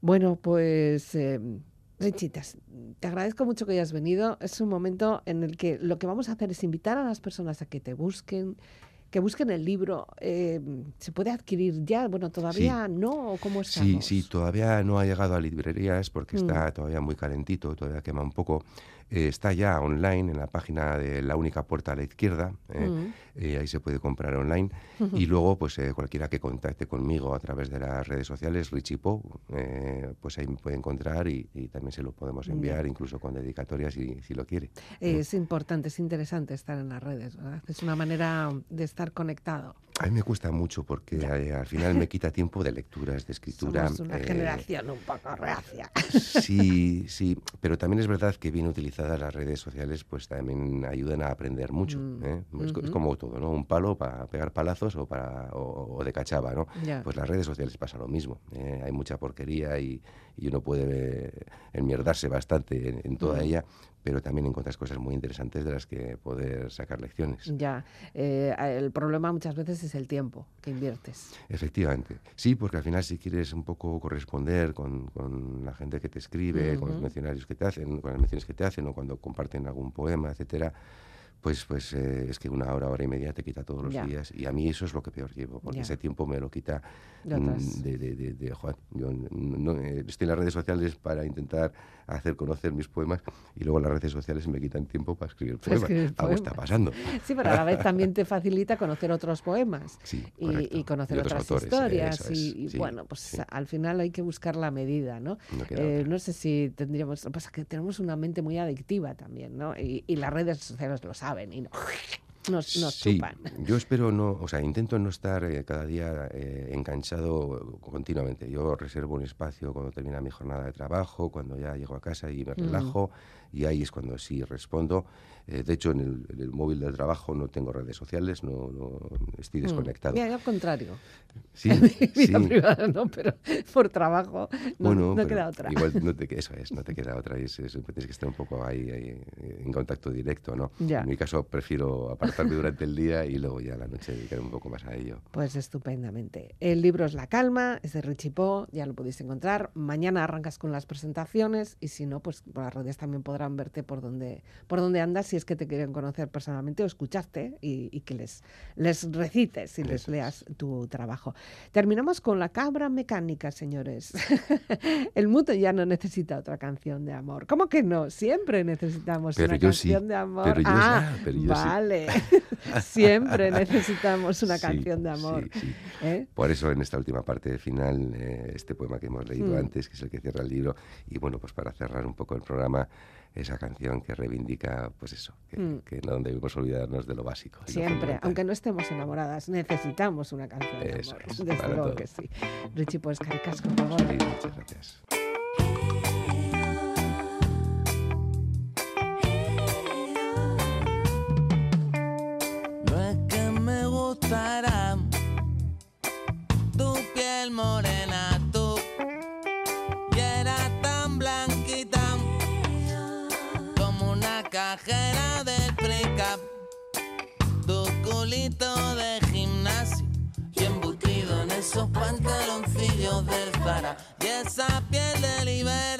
[SPEAKER 2] Bueno, pues, eh, Richitas, te agradezco mucho que hayas venido. Es un momento en el que lo que vamos a hacer es invitar a las personas a que te busquen, que busquen el libro. Eh, ¿Se puede adquirir ya? Bueno, todavía no, ¿o ¿cómo
[SPEAKER 3] Sí,
[SPEAKER 2] estamos?
[SPEAKER 3] sí, todavía no ha llegado a librerías porque
[SPEAKER 2] Mm.
[SPEAKER 3] está todavía muy calentito, todavía quema un poco. Eh, está ya online en la página de La Única Puerta a la Izquierda, eh,
[SPEAKER 2] Mm.
[SPEAKER 3] eh, ahí se puede comprar online. Y luego, pues eh, cualquiera que contacte conmigo a través de las redes sociales, Richipo, eh, pues ahí me puede encontrar y, y también se lo podemos enviar, incluso con dedicatorias si, si lo quiere.
[SPEAKER 2] Es importante, es interesante estar en las redes, ¿verdad? Es una manera de estar conectado.
[SPEAKER 3] A mí me cuesta mucho porque eh, al final me quita tiempo de lecturas, de escritura.
[SPEAKER 2] Somos una
[SPEAKER 3] eh,
[SPEAKER 2] generación un poco reacia.
[SPEAKER 3] Sí, sí, pero también es verdad que bien utilizadas las redes sociales pues también ayudan a aprender mucho.
[SPEAKER 2] Mm,
[SPEAKER 3] ¿eh? es, como todo, ¿no? Un palo para pegar palazos o, para, o, o de cachava, ¿no? Pues las redes sociales pasa lo mismo. ¿eh? Hay mucha porquería y, y uno puede enmierdarse bastante en, en toda
[SPEAKER 2] Mm.
[SPEAKER 3] ella, pero también encuentras cosas muy interesantes de las que poder sacar lecciones.
[SPEAKER 2] Ya, eh, el problema muchas veces es el tiempo que inviertes.
[SPEAKER 3] Efectivamente. Sí, porque al final si quieres un poco corresponder con, con la gente que te escribe, con los mencionarios que te hacen, con las menciones que te hacen o cuando comparten algún poema, etcétera, pues, pues eh, es que una hora, hora y media te quita todos los
[SPEAKER 2] Ya.
[SPEAKER 3] días. Y a mí eso es lo que peor llevo, porque
[SPEAKER 2] Ya.
[SPEAKER 3] ese tiempo me lo quita
[SPEAKER 2] De
[SPEAKER 3] mm, de, de, de, de, joder, yo no, eh, estoy en las redes sociales para intentar hacer conocer mis poemas y luego las redes sociales me quitan tiempo para escribir poemas.
[SPEAKER 2] escribir
[SPEAKER 3] Algo está pasando.
[SPEAKER 2] Sí, pero a la vez también te facilita conocer otros poemas
[SPEAKER 3] Sí,
[SPEAKER 2] y, conocer
[SPEAKER 3] Y
[SPEAKER 2] otras
[SPEAKER 3] autores,
[SPEAKER 2] historias.
[SPEAKER 3] es,
[SPEAKER 2] y, y
[SPEAKER 3] sí,
[SPEAKER 2] bueno, pues
[SPEAKER 3] sí.
[SPEAKER 2] al final hay que buscar la medida, ¿no?
[SPEAKER 3] No
[SPEAKER 2] Eh, no sé si tendríamos, lo que pasa es que tenemos una mente muy adictiva también, ¿no? Y, y las redes sociales lo saben y no, nos, nos
[SPEAKER 3] sí,
[SPEAKER 2] chupan.
[SPEAKER 3] yo espero no, o sea, intento no estar eh, cada día eh, enganchado continuamente. Yo reservo un espacio cuando termina mi jornada de trabajo, cuando ya llego a casa y me
[SPEAKER 2] Mm.
[SPEAKER 3] relajo, y ahí es cuando sí respondo. Eh, de hecho, en el, en el móvil del trabajo no tengo redes sociales, no, no estoy
[SPEAKER 2] Mm.
[SPEAKER 3] desconectado.
[SPEAKER 2] Mira, yo al contrario.
[SPEAKER 3] Sí,
[SPEAKER 2] Vida
[SPEAKER 3] sí.
[SPEAKER 2] privada no, pero por trabajo no,
[SPEAKER 3] bueno,
[SPEAKER 2] no queda otra.
[SPEAKER 3] Igual no te, eso es, no te queda otra. es- es- tienes que estar un poco ahí, ahí, en contacto directo, ¿no?
[SPEAKER 2] Ya.
[SPEAKER 3] En mi caso prefiero apartarme durante el día y luego ya a la noche dedicar un poco más a ello.
[SPEAKER 2] Pues estupendamente. El libro es La Calma, es de Richie Po, ya lo podéis encontrar. Mañana arrancas con las presentaciones y si no, pues por las redes también podrán verte por donde, por donde andas si es que te quieren conocer personalmente o escucharte y, y que les, les recites y les
[SPEAKER 3] es.
[SPEAKER 2] leas tu trabajo. Terminamos con La Cabra Mecánica, señores. El mundo ya no necesita otra canción de amor. ¿Cómo que no? Siempre necesitamos
[SPEAKER 3] Pero
[SPEAKER 2] una
[SPEAKER 3] yo sí,
[SPEAKER 2] canción de amor.
[SPEAKER 3] pero yo sí,
[SPEAKER 2] ah,
[SPEAKER 3] pero yo sí.
[SPEAKER 2] Siempre necesitamos una
[SPEAKER 3] Sí,
[SPEAKER 2] canción de amor.
[SPEAKER 3] sí, sí.
[SPEAKER 2] ¿eh?
[SPEAKER 3] Por eso en esta última parte final, eh, este poema que hemos leído
[SPEAKER 2] Mm.
[SPEAKER 3] antes, que es el que cierra el libro, y bueno, pues para cerrar un poco el programa, esa canción que reivindica, pues eso, que,
[SPEAKER 2] Mm.
[SPEAKER 3] que no debemos olvidarnos de lo básico. lo
[SPEAKER 2] Siempre, aunque no estemos enamoradas, necesitamos una canción de
[SPEAKER 3] Eso
[SPEAKER 2] amor.
[SPEAKER 3] es,
[SPEAKER 2] Desde luego
[SPEAKER 3] todo.
[SPEAKER 2] que sí. Richie, pues caricas, por favor.
[SPEAKER 3] Sí, muchas gracias.
[SPEAKER 6] De gimnasio y embutido en esos pantaloncillos del Zara. Y esa piel del Iberrocher,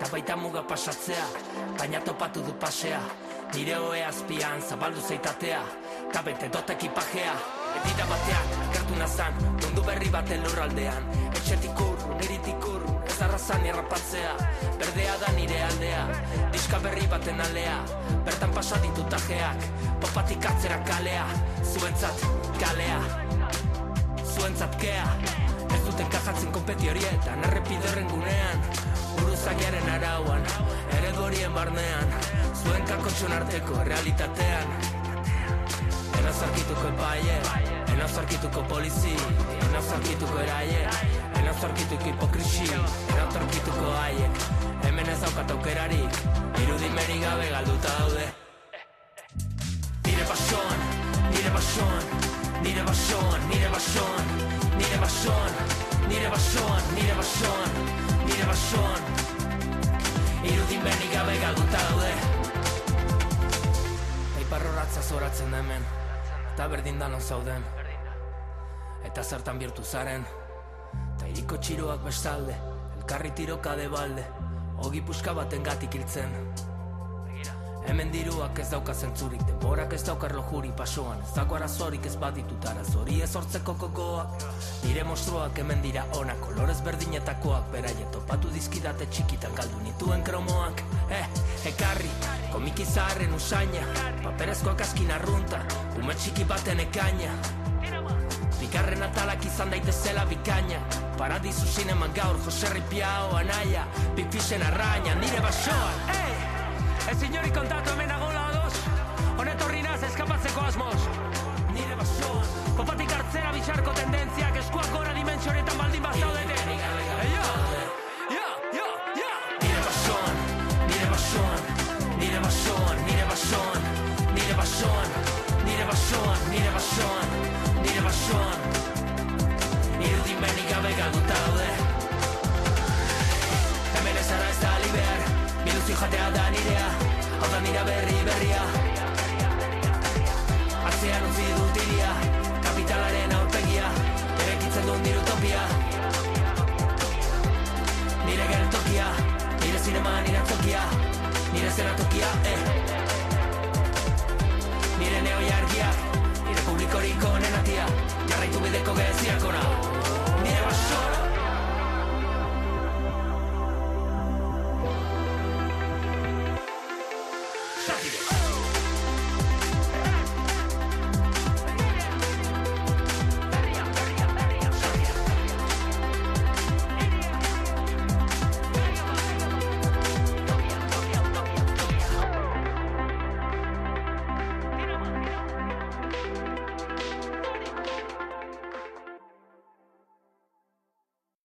[SPEAKER 7] eta baita muga pasatzea, baina topatu du pasea, nire hoe azpian zabaldu zeitatea, eta bete dot ekipajea, Edira batean, gertu nazan, mundu berri baten lurraldean. Etxetik urrun, iritik urrun, ez arrazan errapatzea. Berdea da nire aldea, diska berri baten alea. Bertan pasa ditut ajeak, popatik atzera kalea. Zuentzat, kalea, zuentzat kea. Ez duten kajatzen konpeti horietan, errepide horren gunean Buruzagiaren arauan, eredu horien barnean Zuen kakotxon arteko realitatean Ena zarkituko epaie, ena zarkituko polizi, ena zarkituko eraie, ena zarkituko hipokrisi, ena zarkituko haiek. Hemen ez daukat aukerarik, irudimeri gabe galduta daude. Nire basoan, nire basoan, nire basoan, nire basoan, nire basoan, nire basoan, nire basoan, nire basoan. Irudimeri gabe galduta daude. Iparroratza zoratzen hemen eta berdin danon zauden Eta zertan bihurtu zaren Ta iriko txiroak bestalde Elkarri tiroka de balde Ogi puska baten gatik hiltzen Hemen diruak ez dauka zentzurik Denborak ez daukar lojuri pasoan. Ez dago arazorik ez baditut arazori ez hortzeko kokoak Nire monstruak hemen dira ona Kolorez berdinetakoak. Beraie topatu dizkidate txikitan galdu nituen kromoak. Eh, ekarri, komiki zaharren usaina. Paperezkoak askin arrunta Ume txiki baten ekaina. Bigarren atalak izan daitezela bikaina. Paradisu zineman gaur Joserri Piao anaia. Big Fishen arraina Nire basoan Hey! Ez inori kontatu hemen agola ados. Honetorri naz eskapatzeko asmoz. Nire basoan. Popatik hartzera bitxarko tendentziak Eskuak gora dimentsionetan baldin bazaudete Nirea da nirea, hau da nira berri berria. Atzean utzi dut iria, kapitalaren aurpegia. Erekitzen duen nire utopia Nire geltokia, nire zinema nire tokia Nire zera tokia, eh. Nire neo jargiak, nire publikorik onenatia Jarraitu bideko geziak ona